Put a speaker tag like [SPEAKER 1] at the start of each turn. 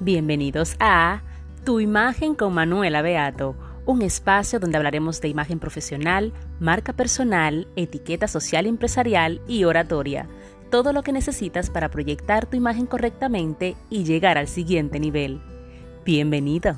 [SPEAKER 1] Bienvenidos a Tu imagen con Manuela Beato, un espacio donde hablaremos de imagen profesional, marca personal, etiqueta social empresarial y oratoria. Todo lo que necesitas para proyectar tu imagen correctamente y llegar al siguiente nivel. Bienvenido.